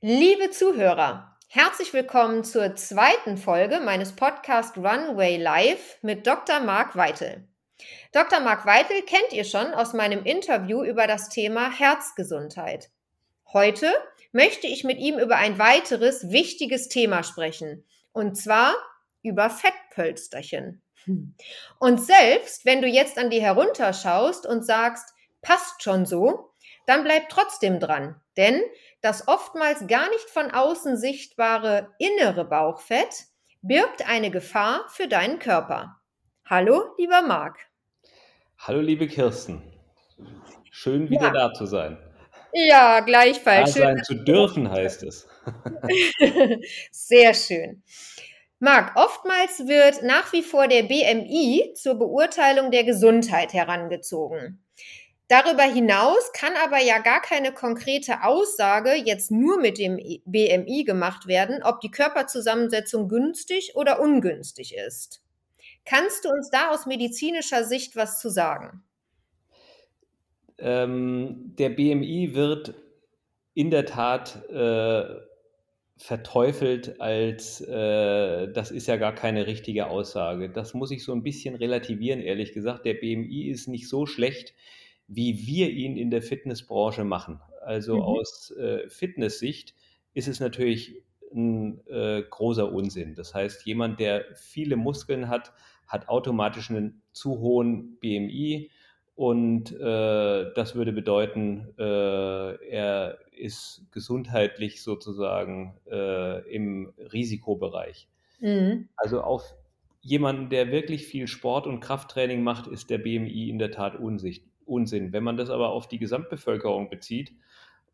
Liebe Zuhörer, herzlich willkommen zur zweiten Folge meines Podcast Runway Live mit Dr. Marc Weitel. Dr. Marc Weitel kennt ihr schon aus meinem Interview über das Thema Herzgesundheit. Heute möchte ich mit ihm über ein weiteres wichtiges Thema sprechen, und zwar über Fettpölsterchen. Und selbst wenn du jetzt an die herunterschaust und sagst, passt schon so, dann bleib trotzdem dran, denn das oftmals gar nicht von außen sichtbare innere Bauchfett birgt eine Gefahr für deinen Körper. Hallo, lieber Marc. Hallo, liebe Kirsten. Schön wieder ja. da zu sein. Ja, gleichfalls. Da sein zu dürfen heißt es. Sehr schön. Marc, oftmals wird nach wie vor der BMI zur Beurteilung der Gesundheit herangezogen. Darüber hinaus kann aber ja gar keine konkrete Aussage jetzt nur mit dem BMI gemacht werden, ob die Körperzusammensetzung günstig oder ungünstig ist. Kannst du uns da aus medizinischer Sicht was zu sagen? Ähm, der BMI wird in der Tat äh, verteufelt als, äh, das ist ja gar keine richtige Aussage. Das muss ich so ein bisschen relativieren, ehrlich gesagt. Der BMI ist nicht so schlecht, wie wir ihn in der Fitnessbranche machen. Also mhm. aus äh, Fitnesssicht ist es natürlich ein äh, großer Unsinn. Das heißt, jemand, der viele Muskeln hat, hat automatisch einen zu hohen BMI und äh, das würde bedeuten, äh, er ist gesundheitlich sozusagen äh, im Risikobereich. Mhm. Also auf jemanden, der wirklich viel Sport und Krafttraining macht, ist der BMI in der Tat unsicht, Unsinn. Wenn man das aber auf die Gesamtbevölkerung bezieht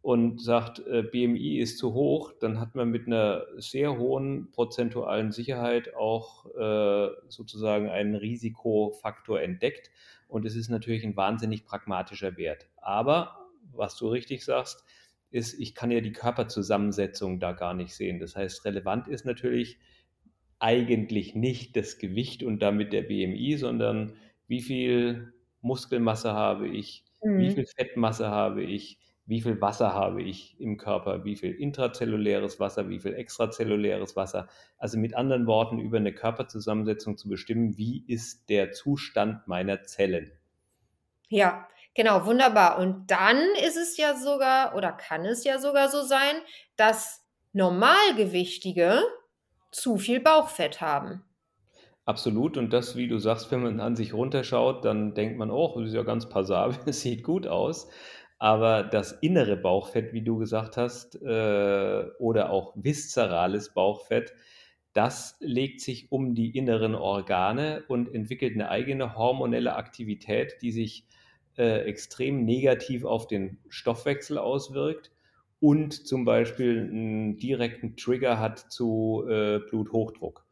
und sagt, äh, BMI ist zu hoch, dann hat man mit einer sehr hohen prozentualen Sicherheit auch äh, sozusagen einen Risikofaktor entdeckt. Und es ist natürlich ein wahnsinnig pragmatischer Wert. Aber was du richtig sagst, ist, ich kann ja die Körperzusammensetzung da gar nicht sehen. Das heißt, relevant ist natürlich eigentlich nicht das Gewicht und damit der BMI, sondern wie viel Muskelmasse habe ich, mhm. wie viel Fettmasse habe ich, wie viel Wasser habe ich im Körper, wie viel intrazelluläres Wasser, wie viel extrazelluläres Wasser. Also mit anderen Worten, über eine Körperzusammensetzung zu bestimmen, wie ist der Zustand meiner Zellen. Ja, genau, wunderbar. Und dann ist es ja sogar oder kann es ja sogar so sein, dass Normalgewichtige zu viel Bauchfett haben. Absolut. Und das, wie du sagst, wenn man an sich runterschaut, dann denkt man, oh, das ist ja ganz passabel, es sieht gut aus. Aber das innere Bauchfett, wie du gesagt hast, äh, oder auch viszerales Bauchfett, das legt sich um die inneren Organe und entwickelt eine eigene hormonelle Aktivität, die sich äh, extrem negativ auf den Stoffwechsel auswirkt und zum Beispiel einen direkten Trigger hat zu äh, Bluthochdruck.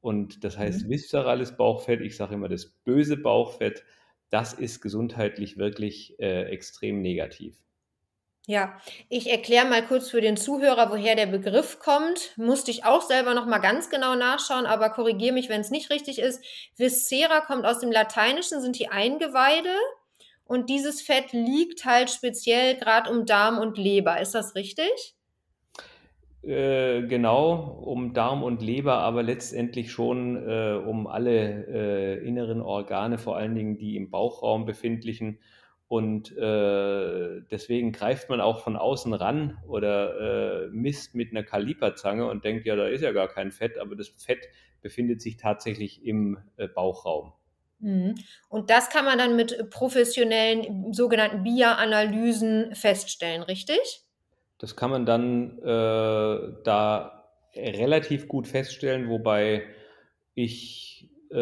Und das heißt, mhm. viszerales Bauchfett, ich sage immer das böse Bauchfett, das ist gesundheitlich wirklich äh, extrem negativ. Ja, ich erkläre mal kurz für den Zuhörer, woher der Begriff kommt. Musste ich auch selber noch mal ganz genau nachschauen, aber korrigiere mich, wenn es nicht richtig ist. Viscera kommt aus dem Lateinischen, sind die Eingeweide. Und dieses Fett liegt halt speziell gerade um Darm und Leber. Ist das richtig? Äh, genau, um Darm und Leber, aber letztendlich schon äh, um alle äh, inneren Organe, vor allen Dingen die im Bauchraum befindlichen. Und äh, deswegen greift man auch von außen ran oder äh, misst mit einer Kaliperzange und denkt, ja, da ist ja gar kein Fett, aber das Fett befindet sich tatsächlich im Bauchraum. Mhm. Und das kann man dann mit professionellen sogenannten BIA-Analysen feststellen, richtig? Das kann man dann äh, da relativ gut feststellen, wobei ich äh,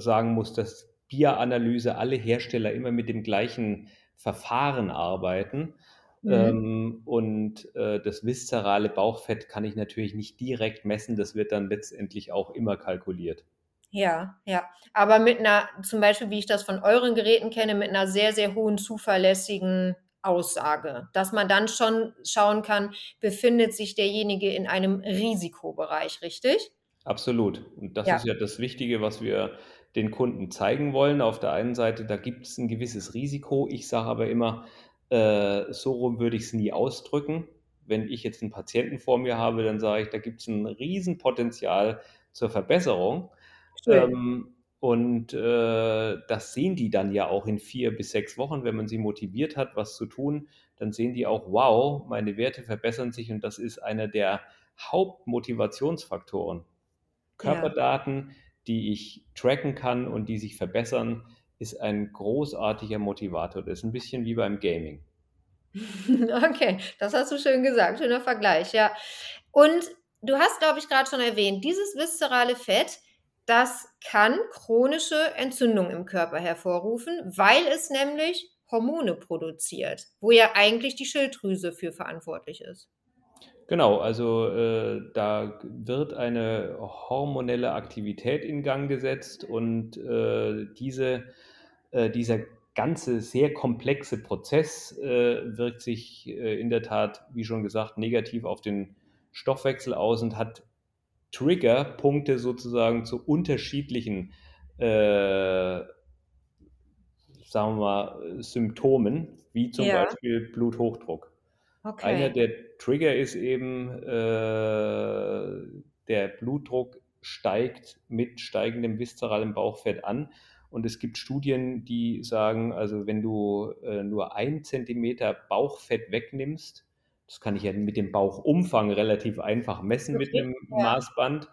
sagen muss, dass Bieranalyse alle Hersteller immer mit dem gleichen Verfahren arbeiten. Mhm. Ähm, und äh, das viszerale Bauchfett kann ich natürlich nicht direkt messen, das wird dann letztendlich auch immer kalkuliert. Ja, ja. Aber mit einer, zum Beispiel, wie ich das von euren Geräten kenne, mit einer sehr, sehr hohen zuverlässigen Aussage, dass man dann schon schauen kann, befindet sich derjenige in einem Risikobereich, richtig? Absolut. Und das ja. ist ja das Wichtige, was wir den Kunden zeigen wollen. Auf der einen Seite, da gibt es ein gewisses Risiko. Ich sage aber immer, äh, so rum würde ich es nie ausdrücken. wenn ich jetzt einen Patienten vor mir habe, dann sage ich, da gibt es ein Riesenpotenzial zur Verbesserung. Ähm, und äh, das sehen die dann ja auch in vier bis sechs Wochen, wenn man sie motiviert hat, was zu tun, dann sehen die auch, wow, meine Werte verbessern sich und das ist einer der Hauptmotivationsfaktoren. Körperdaten, ja. die ich tracken kann und die sich verbessern, ist ein großartiger Motivator. Das ist ein bisschen wie beim Gaming. Okay, das hast du schön gesagt. Schöner Vergleich, ja. Und du hast, glaube ich, gerade schon erwähnt, dieses viszerale Fett, das kann chronische Entzündung im Körper hervorrufen, weil es nämlich Hormone produziert, wo ja eigentlich die Schilddrüse für verantwortlich ist. Genau, also äh, da wird eine hormonelle Aktivität in Gang gesetzt und äh, diese, äh, dieser ganze sehr komplexe Prozess äh, wirkt sich äh, in der Tat, wie schon gesagt, negativ auf den Stoffwechsel aus und hat Triggerpunkte sozusagen zu unterschiedlichen, äh, sagen wir mal, Symptomen, wie zum ja. Beispiel Bluthochdruck. Okay. Einer der Trigger ist eben, äh, der Blutdruck steigt mit steigendem viszeralem Bauchfett an. Und es gibt Studien, die sagen, also wenn du äh, nur ein Zentimeter Bauchfett wegnimmst, das kann ich ja mit dem Bauchumfang relativ einfach messen mit einem ja. Maßband,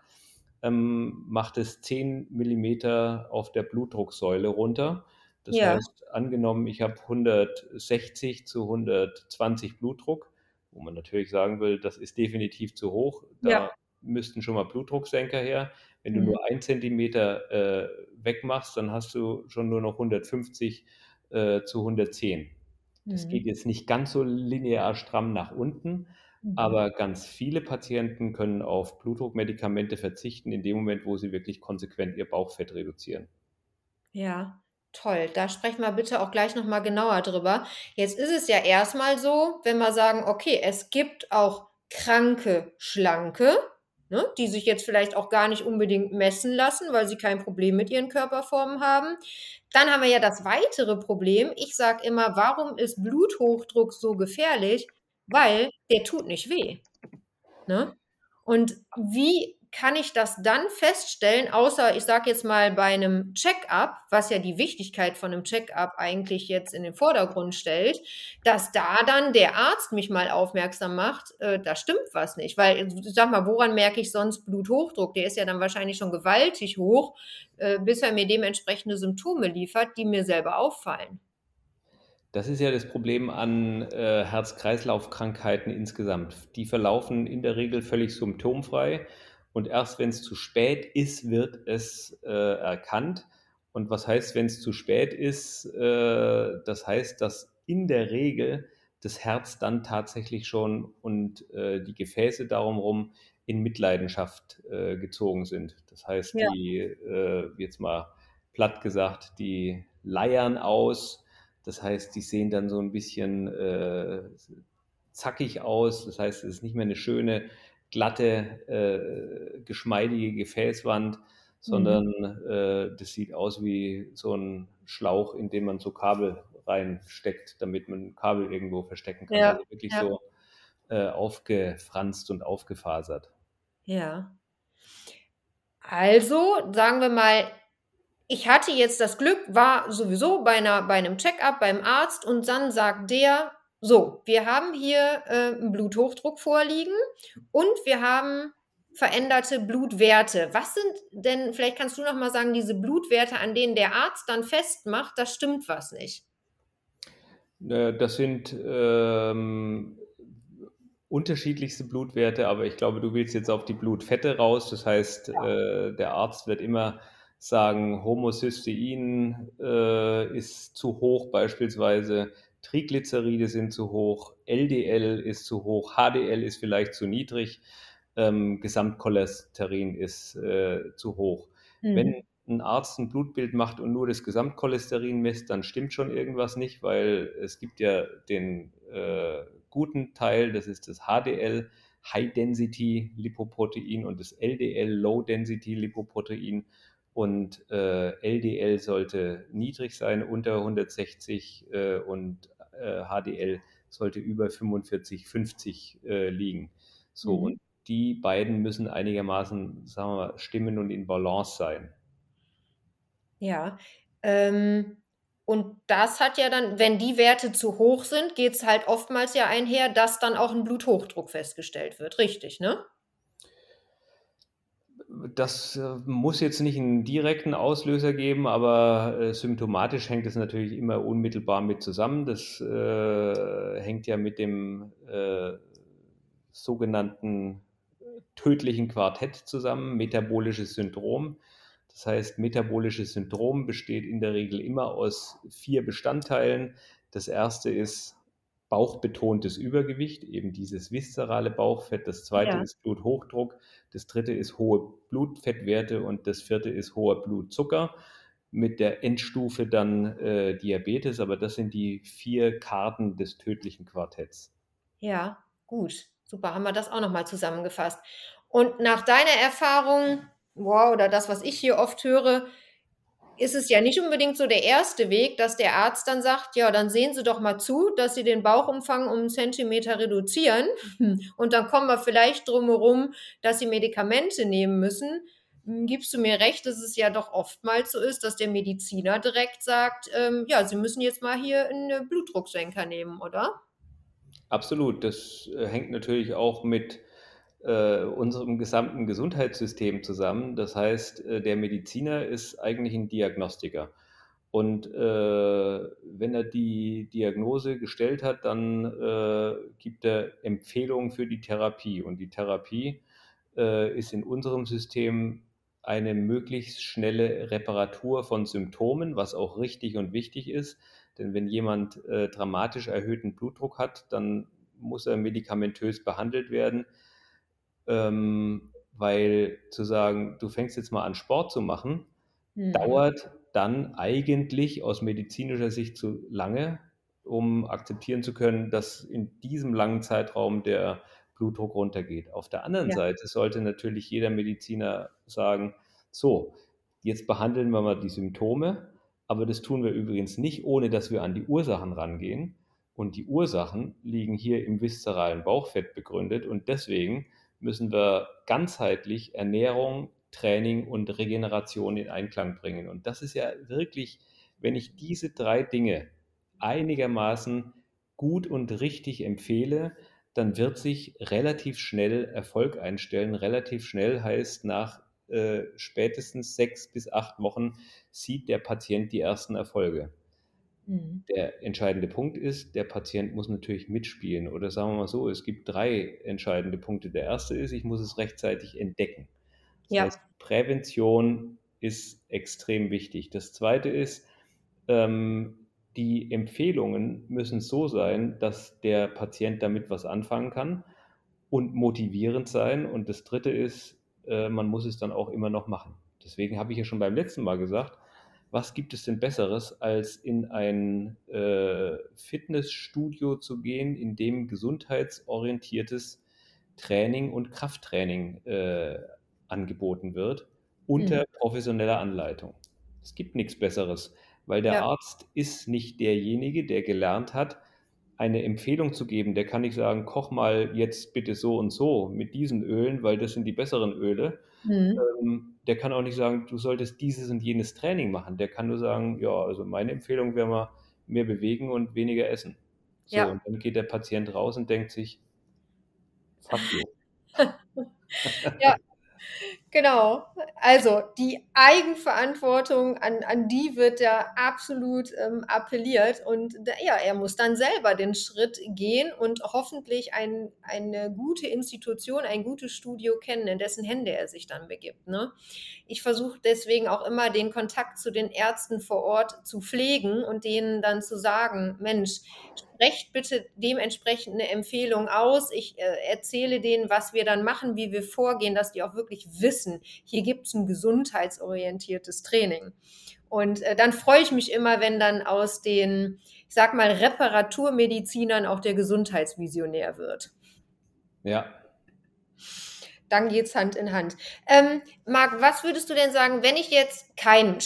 ähm, macht es 10 Millimeter auf der Blutdrucksäule runter. Das ja. heißt, angenommen, ich habe 160 zu 120 Blutdruck, wo man natürlich sagen will, das ist definitiv zu hoch. Da ja. müssten schon mal Blutdrucksenker her. Wenn du mhm. nur ein Zentimeter äh, wegmachst, dann hast du schon nur noch 150 äh, zu 110. Das mhm. geht jetzt nicht ganz so linear stramm nach unten, mhm. aber ganz viele Patienten können auf Blutdruckmedikamente verzichten in dem Moment, wo sie wirklich konsequent ihr Bauchfett reduzieren. Ja, toll. Da sprechen wir bitte auch gleich nochmal genauer drüber. Jetzt ist es ja erstmal so, wenn wir sagen, okay, es gibt auch kranke Schlanke, ne, die sich jetzt vielleicht auch gar nicht unbedingt messen lassen, weil sie kein Problem mit ihren Körperformen haben. Dann haben wir ja das weitere Problem. Ich sage immer, warum ist Bluthochdruck so gefährlich? Weil der tut nicht weh. Ne? Und wie kann ich das dann feststellen, außer ich sage jetzt mal bei einem Check-up, was ja die Wichtigkeit von einem Check-up eigentlich jetzt in den Vordergrund stellt, dass da dann der Arzt mich mal aufmerksam macht, äh, da stimmt was nicht. Weil, sag mal, woran merke ich sonst Bluthochdruck? Der ist ja dann wahrscheinlich schon gewaltig hoch, äh, bis er mir dementsprechende Symptome liefert, die mir selber auffallen. Das ist ja das Problem an äh, Herz-Kreislauf-Krankheiten insgesamt. Die verlaufen in der Regel völlig symptomfrei und erst wenn es zu spät ist, wird es äh, erkannt. Und was heißt, wenn es zu spät ist? Äh, das heißt, dass in der Regel das Herz dann tatsächlich schon und äh, die Gefäße darum rum in Mitleidenschaft äh, gezogen sind. Das heißt, ja. die, äh, jetzt mal platt gesagt, die leiern aus. Das heißt, die sehen dann so ein bisschen äh, zackig aus. Das heißt, es ist nicht mehr eine schöne glatte, äh, geschmeidige Gefäßwand, sondern mhm. äh, das sieht aus wie so ein Schlauch, in dem man so Kabel reinsteckt, damit man Kabel irgendwo verstecken kann. Ja. Also wirklich ja. so äh, aufgefranst und aufgefasert. Ja. Also, sagen wir mal, ich hatte jetzt das Glück, war sowieso bei, einer, bei einem Check-up beim Arzt und dann sagt der, so, wir haben hier äh, einen Bluthochdruck vorliegen und wir haben veränderte Blutwerte. Was sind denn, vielleicht kannst du noch mal sagen, diese Blutwerte, an denen der Arzt dann festmacht, da stimmt was nicht? Das sind ähm, unterschiedlichste Blutwerte, aber ich glaube, du willst jetzt auf die Blutfette raus. Das heißt, ja. äh, der Arzt wird immer sagen, Homocystein äh, ist zu hoch beispielsweise, Triglyceride sind zu hoch, LDL ist zu hoch, HDL ist vielleicht zu niedrig, ähm, Gesamtcholesterin ist äh, zu hoch. Mhm. Wenn ein Arzt ein Blutbild macht und nur das Gesamtcholesterin misst, dann stimmt schon irgendwas nicht, weil es gibt ja den äh, guten Teil, das ist das HDL, High Density Lipoprotein und das LDL Low Density Lipoprotein und äh, LDL sollte niedrig sein, unter 160 äh, und äh, HDL sollte über 45, 50 äh, liegen. So, mhm. und die beiden müssen einigermaßen, sagen wir mal, stimmen und in Balance sein. Ja, ähm, und das hat ja dann, wenn die Werte zu hoch sind, geht es halt oftmals ja einher, dass dann auch ein Bluthochdruck festgestellt wird. Richtig, ne? Das äh, muss jetzt nicht einen direkten Auslöser geben, aber äh, symptomatisch hängt es natürlich immer unmittelbar mit zusammen. Das äh, hängt ja mit dem äh, sogenannten tödlichen Quartett zusammen, metabolisches Syndrom. Das heißt, metabolisches Syndrom besteht in der Regel immer aus vier Bestandteilen. Das erste ist bauchbetontes Übergewicht, eben dieses viszerale Bauchfett. Das zweite ja. ist Bluthochdruck. Das dritte ist hohe Blutfettwerte und das vierte ist hoher Blutzucker mit der Endstufe dann äh, Diabetes. Aber das sind die vier Karten des tödlichen Quartetts. Ja, gut. Super, haben wir das auch nochmal zusammengefasst. Und nach deiner Erfahrung, wow, oder das, was ich hier oft höre, ist es ja nicht unbedingt so der erste Weg, dass der Arzt dann sagt, ja, dann sehen Sie doch mal zu, dass Sie den Bauchumfang um einen Zentimeter reduzieren und dann kommen wir vielleicht drumherum, dass Sie Medikamente nehmen müssen. Hm, gibst du mir recht, dass es ja doch oftmals so ist, dass der Mediziner direkt sagt, ähm, ja, Sie müssen jetzt mal hier einen Blutdrucksenker nehmen, oder? Absolut. Das äh, hängt natürlich auch mit äh, unserem gesamten Gesundheitssystem zusammen. Das heißt, äh, der Mediziner ist eigentlich ein Diagnostiker. Und äh, wenn er die Diagnose gestellt hat, dann äh, gibt er Empfehlungen für die Therapie. Und die Therapie äh, ist in unserem System eine möglichst schnelle Reparatur von Symptomen, was auch richtig und wichtig ist. Denn wenn jemand dramatisch erhöhten Blutdruck hat, dann muss er medikamentös behandelt werden ähm, weil zu sagen, du fängst jetzt mal an Sport zu machen, mhm. dauert dann eigentlich aus medizinischer Sicht zu lange, um akzeptieren zu können, dass in diesem langen Zeitraum der Blutdruck runtergeht. Auf der anderen ja. Seite sollte natürlich jeder Mediziner sagen, so, jetzt behandeln wir mal die Symptome, aber das tun wir übrigens nicht, ohne dass wir an die Ursachen rangehen. Und die Ursachen liegen hier im viszeralen Bauchfett begründet und deswegen müssen wir ganzheitlich Ernährung, Training und Regeneration in Einklang bringen. Und das ist ja wirklich, wenn ich diese drei Dinge einigermaßen gut und richtig empfehle, dann wird sich relativ schnell Erfolg einstellen. Relativ schnell heißt nach äh, spätestens sechs bis acht Wochen sieht der Patient die ersten Erfolge. Mhm. Der entscheidende Punkt ist, der Patient muss natürlich mitspielen. Oder sagen wir mal so, es gibt drei entscheidende Punkte. Der erste ist, ich muss es rechtzeitig entdecken. Das ja. heißt, Prävention ist extrem wichtig. Das zweite ist, ähm, die Empfehlungen müssen so sein, dass der Patient damit was anfangen kann und motivierend sein. Und das dritte ist, äh, man muss es dann auch immer noch machen. Deswegen habe ich ja schon beim letzten Mal gesagt, was gibt es denn Besseres, als in ein äh, Fitnessstudio zu gehen, in dem gesundheitsorientiertes Training und Krafttraining äh, angeboten wird, unter mhm. professioneller Anleitung. Es gibt nichts Besseres, weil der ja. Arzt ist nicht derjenige, der gelernt hat, eine Empfehlung zu geben. Der kann nicht sagen, koch mal jetzt bitte so und so mit diesen Ölen, weil das sind die besseren Öle. Mhm. Ähm, der kann auch nicht sagen, du solltest dieses und jenes Training machen. Der kann nur sagen, ja, also meine Empfehlung wäre mal mehr bewegen und weniger essen. So, ja. und dann geht der Patient raus und denkt sich, fuck you. ja, Genau. Also die Eigenverantwortung, an, an die wird da absolut ähm, appelliert. Und ja, er muss dann selber den Schritt gehen und hoffentlich ein, eine gute Institution, ein gutes Studio kennen, in dessen Hände er sich dann begibt. Ne? Ich versuche deswegen auch immer den Kontakt zu den Ärzten vor Ort zu pflegen und denen dann zu sagen, Mensch, sprecht bitte dementsprechend eine Empfehlung aus. Ich äh, erzähle denen, was wir dann machen, wie wir vorgehen, dass die auch wirklich wissen, hier gibt es ein gesundheitsorientiertes Training. Und äh, dann freue ich mich immer, wenn dann aus den, ich sag mal, Reparaturmedizinern auch der Gesundheitsvisionär wird. Ja. Dann geht es Hand in Hand. Ähm, Marc, was würdest du denn sagen, wenn ich jetzt kein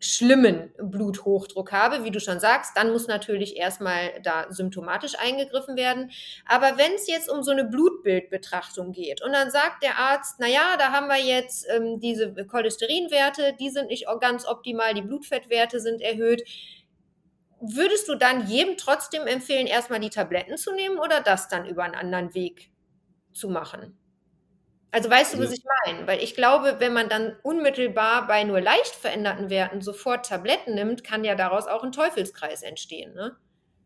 schlimmen Bluthochdruck habe, wie du schon sagst, dann muss natürlich erstmal da symptomatisch eingegriffen werden. Aber wenn es jetzt um so eine Blutbildbetrachtung geht und dann sagt der Arzt, naja, da haben wir jetzt ähm, diese Cholesterinwerte, die sind nicht ganz optimal, die Blutfettwerte sind erhöht. Würdest du dann jedem trotzdem empfehlen, erstmal die Tabletten zu nehmen oder das dann über einen anderen Weg zu machen? Also weißt du, was ich meine? Weil ich glaube, wenn man dann unmittelbar bei nur leicht veränderten Werten sofort Tabletten nimmt, kann ja daraus auch ein Teufelskreis entstehen. Ne?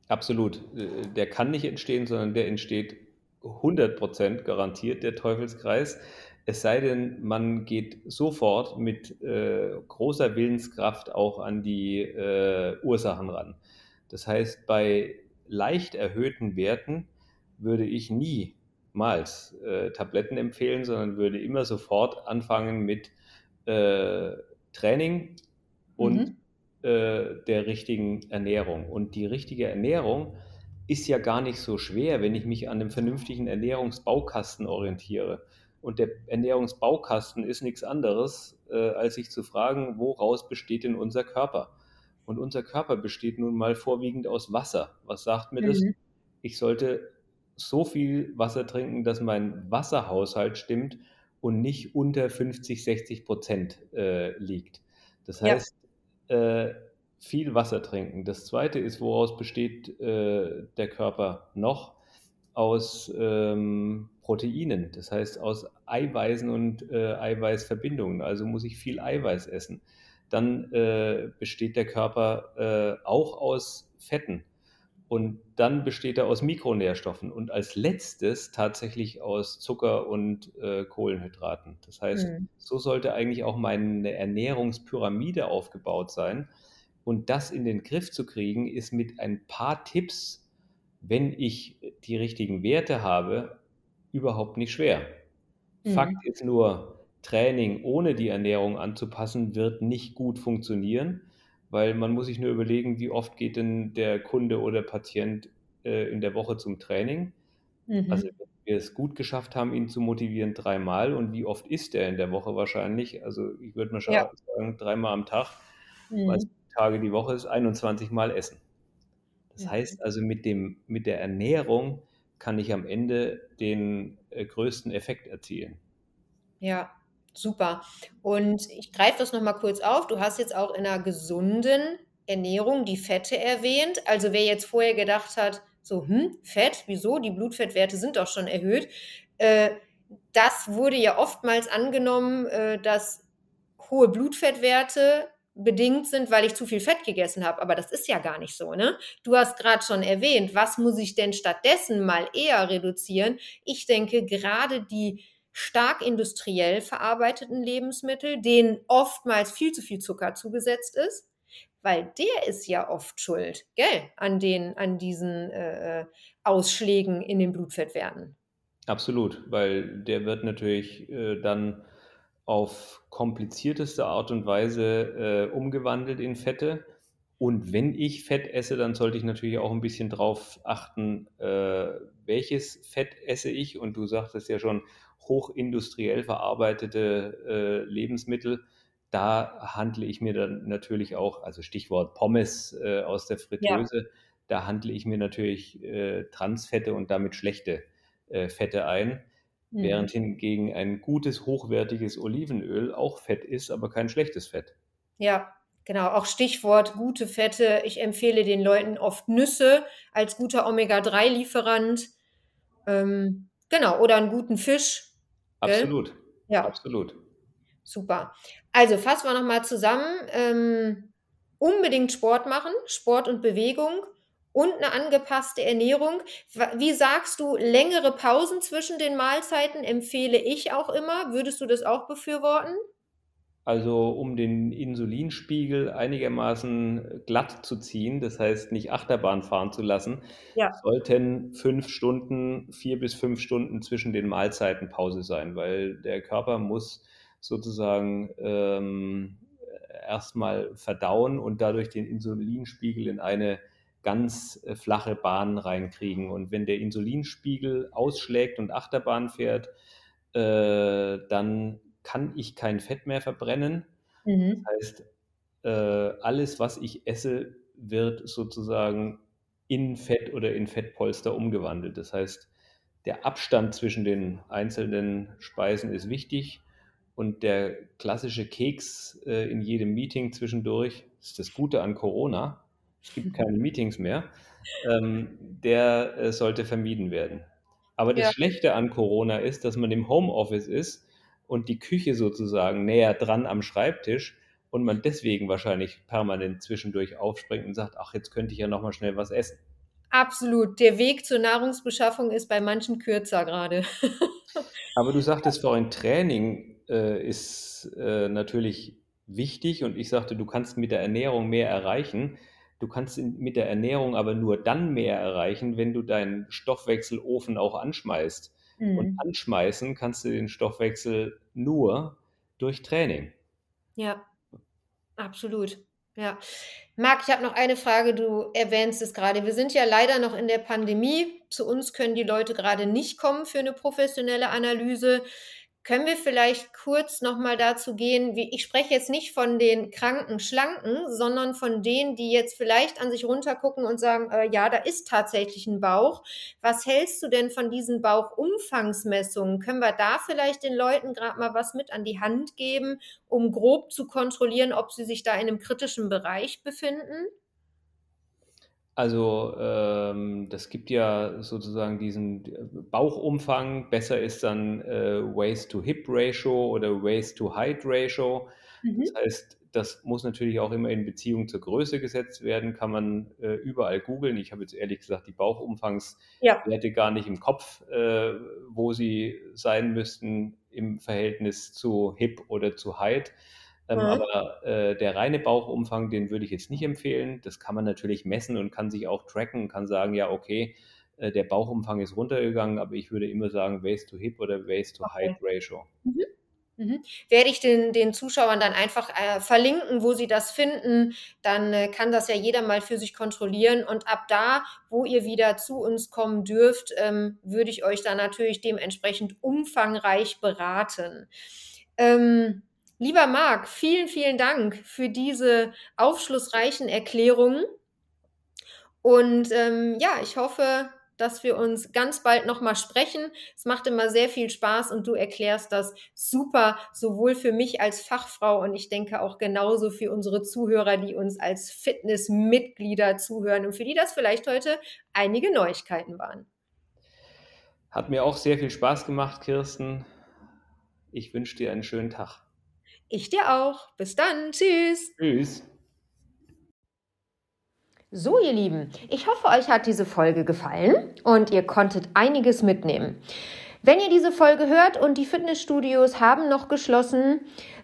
Absolut. Äh, der kann nicht entstehen, sondern der entsteht 100% garantiert, der Teufelskreis. Es sei denn, man geht sofort mit äh, großer Willenskraft auch an die äh, Ursachen ran. Das heißt, bei leicht erhöhten Werten würde ich nie niemals äh, Tabletten empfehlen, sondern würde immer sofort anfangen mit äh, Training und mhm. äh, der richtigen Ernährung. Und die richtige Ernährung ist ja gar nicht so schwer, wenn ich mich an einem vernünftigen Ernährungsbaukasten orientiere. Und der Ernährungsbaukasten ist nichts anderes, äh, als sich zu fragen, woraus besteht denn unser Körper? Und unser Körper besteht nun mal vorwiegend aus Wasser. Was sagt mir mhm. das? Ich sollte so viel Wasser trinken, dass mein Wasserhaushalt stimmt und nicht unter 50, 60 Prozent äh, liegt. Das heißt, ja. äh, viel Wasser trinken. Das zweite ist, woraus besteht äh, der Körper noch? Aus ähm, Proteinen, das heißt aus Eiweißen und äh, Eiweißverbindungen. Also muss ich viel Eiweiß essen. Dann äh, besteht der Körper äh, auch aus Fetten. Und dann besteht er aus Mikronährstoffen und als letztes tatsächlich aus Zucker und äh, Kohlenhydraten. Das heißt, mhm. so sollte eigentlich auch meine Ernährungspyramide aufgebaut sein. Und das in den Griff zu kriegen, ist mit ein paar Tipps, wenn ich die richtigen Werte habe, überhaupt nicht schwer. Mhm. Fakt ist nur, Training ohne die Ernährung anzupassen, wird nicht gut funktionieren weil man muss sich nur überlegen, wie oft geht denn der Kunde oder Patient äh, in der Woche zum Training. Mhm. Also wenn wir es gut geschafft haben, ihn zu motivieren, dreimal und wie oft ist er in der Woche wahrscheinlich? Also ich würde mal ja. sagen, dreimal am Tag, mhm. weil es Tage die Woche ist, 21 Mal essen. Das mhm. heißt also, mit, dem, mit der Ernährung kann ich am Ende den äh, größten Effekt erzielen. Ja, Super. Und ich greife das nochmal kurz auf. Du hast jetzt auch in einer gesunden Ernährung die Fette erwähnt. Also wer jetzt vorher gedacht hat, so, hm, Fett, wieso? Die Blutfettwerte sind doch schon erhöht. Äh, das wurde ja oftmals angenommen, äh, dass hohe Blutfettwerte bedingt sind, weil ich zu viel Fett gegessen habe. Aber das ist ja gar nicht so, ne? Du hast gerade schon erwähnt, was muss ich denn stattdessen mal eher reduzieren? Ich denke, gerade die stark industriell verarbeiteten Lebensmittel, denen oftmals viel zu viel Zucker zugesetzt ist, weil der ist ja oft schuld, gell, an den, an diesen äh, Ausschlägen in den Blutfettwerten. Absolut, weil der wird natürlich äh, dann auf komplizierteste Art und Weise äh, umgewandelt in Fette. Und wenn ich Fett esse, dann sollte ich natürlich auch ein bisschen drauf achten, äh, welches Fett esse ich. Und du sagtest ja schon, hochindustriell verarbeitete äh, Lebensmittel, da handle ich mir dann natürlich auch, also Stichwort Pommes äh, aus der Fritteuse, ja. da handle ich mir natürlich äh, Transfette und damit schlechte äh, Fette ein, mhm. während hingegen ein gutes, hochwertiges Olivenöl auch Fett ist, aber kein schlechtes Fett. Ja, Genau, auch Stichwort gute Fette. Ich empfehle den Leuten oft Nüsse als guter Omega-3-Lieferant. Ähm, genau, oder einen guten Fisch. Absolut. Ja. Absolut. Super. Also fassen wir nochmal zusammen. Ähm, unbedingt Sport machen, Sport und Bewegung und eine angepasste Ernährung. Wie sagst du, längere Pausen zwischen den Mahlzeiten empfehle ich auch immer. Würdest du das auch befürworten? Also um den Insulinspiegel einigermaßen glatt zu ziehen, das heißt nicht Achterbahn fahren zu lassen, ja. sollten fünf Stunden, vier bis fünf Stunden zwischen den Mahlzeiten Pause sein, weil der Körper muss sozusagen ähm, erstmal verdauen und dadurch den Insulinspiegel in eine ganz äh, flache Bahn reinkriegen. Und wenn der Insulinspiegel ausschlägt und Achterbahn fährt, äh, dann kann ich kein Fett mehr verbrennen. Mhm. Das heißt, äh, alles, was ich esse, wird sozusagen in Fett oder in Fettpolster umgewandelt. Das heißt, der Abstand zwischen den einzelnen Speisen ist wichtig und der klassische Keks äh, in jedem Meeting zwischendurch, das ist das Gute an Corona, es gibt keine Meetings mehr, ähm, der äh, sollte vermieden werden. Aber das ja. Schlechte an Corona ist, dass man im Homeoffice ist und die Küche sozusagen näher dran am Schreibtisch und man deswegen wahrscheinlich permanent zwischendurch aufspringt und sagt, ach, jetzt könnte ich ja noch mal schnell was essen. Absolut. Der Weg zur Nahrungsbeschaffung ist bei manchen kürzer gerade. Aber du sagtest vorhin, Training äh, ist äh, natürlich wichtig und ich sagte, du kannst mit der Ernährung mehr erreichen. Du kannst mit der Ernährung aber nur dann mehr erreichen, wenn du deinen Stoffwechselofen auch anschmeißt. Mhm. Und anschmeißen kannst du den Stoffwechsel nur durch Training. Ja. Absolut. Ja. Marc, ich habe noch eine Frage. Du erwähnst es gerade. Wir sind ja leider noch in der Pandemie. Zu uns können die Leute gerade nicht kommen für eine professionelle Analyse. Können wir vielleicht kurz nochmal dazu gehen, wie, ich spreche jetzt nicht von den kranken Schlanken, sondern von denen, die jetzt vielleicht an sich runtergucken und sagen, äh, ja, da ist tatsächlich ein Bauch. Was hältst du denn von diesen Bauchumfangsmessungen? Können wir da vielleicht den Leuten gerade mal was mit an die Hand geben, um grob zu kontrollieren, ob sie sich da in einem kritischen Bereich befinden? Also ähm, das gibt ja sozusagen diesen äh, Bauchumfang. Besser ist dann äh, Waist-to-Hip-Ratio oder Waist-to-Height-Ratio. Mhm. Das heißt, das muss natürlich auch immer in Beziehung zur Größe gesetzt werden, kann man äh, überall googeln. Ich habe jetzt ehrlich gesagt die Bauchumfangswerte ja. gar nicht im Kopf, äh, wo sie sein müssten im Verhältnis zu Hip oder zu Height. Ähm, mhm. Aber äh, der reine Bauchumfang, den würde ich jetzt nicht empfehlen. Das kann man natürlich messen und kann sich auch tracken und kann sagen, ja, okay, äh, der Bauchumfang ist runtergegangen, aber ich würde immer sagen Waist to Hip oder Waist to Height. Ratio. Mhm. Mhm. Werde ich den, den Zuschauern dann einfach äh, verlinken, wo sie das finden, dann äh, kann das ja jeder mal für sich kontrollieren. Und ab da, wo ihr wieder zu uns kommen dürft, ähm, würde ich euch dann natürlich dementsprechend umfangreich beraten. Ähm, Lieber Marc, vielen, vielen Dank für diese aufschlussreichen Erklärungen. Und ähm, ja, ich hoffe, dass wir uns ganz bald nochmal sprechen. Es macht immer sehr viel Spaß und du erklärst das super, sowohl für mich als Fachfrau und ich denke auch genauso für unsere Zuhörer, die uns als Fitnessmitglieder zuhören und für die das vielleicht heute einige Neuigkeiten waren. Hat mir auch sehr viel Spaß gemacht, Kirsten. Ich wünsche dir einen schönen Tag. Ich dir auch. Bis dann. Tschüss. Tschüss. So, ihr Lieben, ich hoffe, euch hat diese Folge gefallen und ihr konntet einiges mitnehmen. Wenn ihr diese Folge hört und die Fitnessstudios haben noch geschlossen,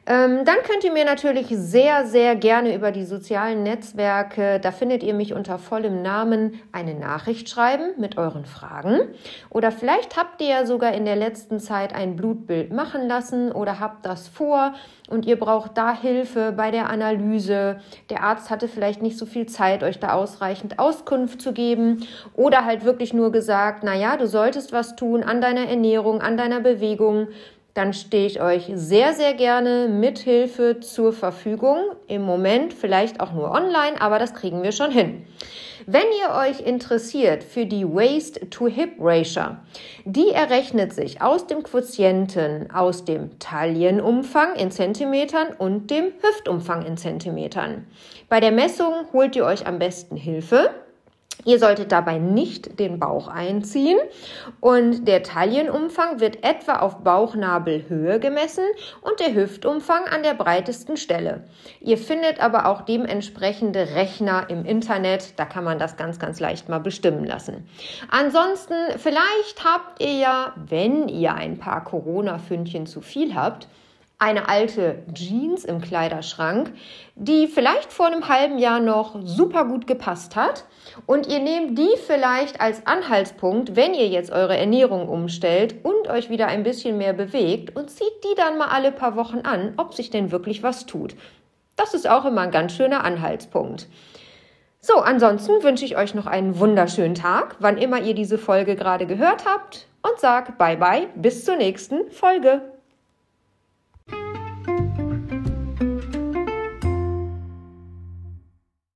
dann könnt ihr mir natürlich sehr, sehr gerne über die sozialen Netzwerke, da findet ihr mich unter vollem Namen, eine Nachricht schreiben mit euren Fragen. Oder vielleicht habt ihr ja sogar in der letzten Zeit ein Blutbild machen lassen oder habt das vor und ihr braucht da Hilfe bei der Analyse. Der Arzt hatte vielleicht nicht so viel Zeit, euch da ausreichend Auskunft zu geben oder halt wirklich nur gesagt, na ja, du solltest was tun an deiner Ernährung, an deiner Bewegung dann stehe ich euch sehr, sehr gerne mit Hilfe zur Verfügung. Im Moment vielleicht auch nur online, aber das kriegen wir schon hin. Wenn ihr euch interessiert für die Waist-to-Hip-Ratio, die errechnet sich aus dem Quotienten aus dem Taillenumfang in Zentimetern und dem Hüftumfang in Zentimetern. Bei der Messung holt ihr euch am besten Hilfe. Ihr solltet dabei nicht den Bauch einziehen und der Taillenumfang wird etwa auf Bauchnabelhöhe gemessen und der Hüftumfang an der breitesten Stelle. Ihr findet aber auch dementsprechende Rechner im Internet, da kann man das ganz, ganz leicht mal bestimmen lassen. Ansonsten, vielleicht habt ihr ja, wenn ihr ein paar Corona-Fündchen zu viel habt, eine alte Jeans im Kleiderschrank, die vielleicht vor einem halben Jahr noch super gut gepasst hat. Und ihr nehmt die vielleicht als Anhaltspunkt, wenn ihr jetzt eure Ernährung umstellt und euch wieder ein bisschen mehr bewegt und zieht die dann mal alle paar Wochen an, ob sich denn wirklich was tut. Das ist auch immer ein ganz schöner Anhaltspunkt. So, ansonsten wünsche ich euch noch einen wunderschönen Tag, wann immer ihr diese Folge gerade gehört habt und sag bye bye bis zur nächsten Folge.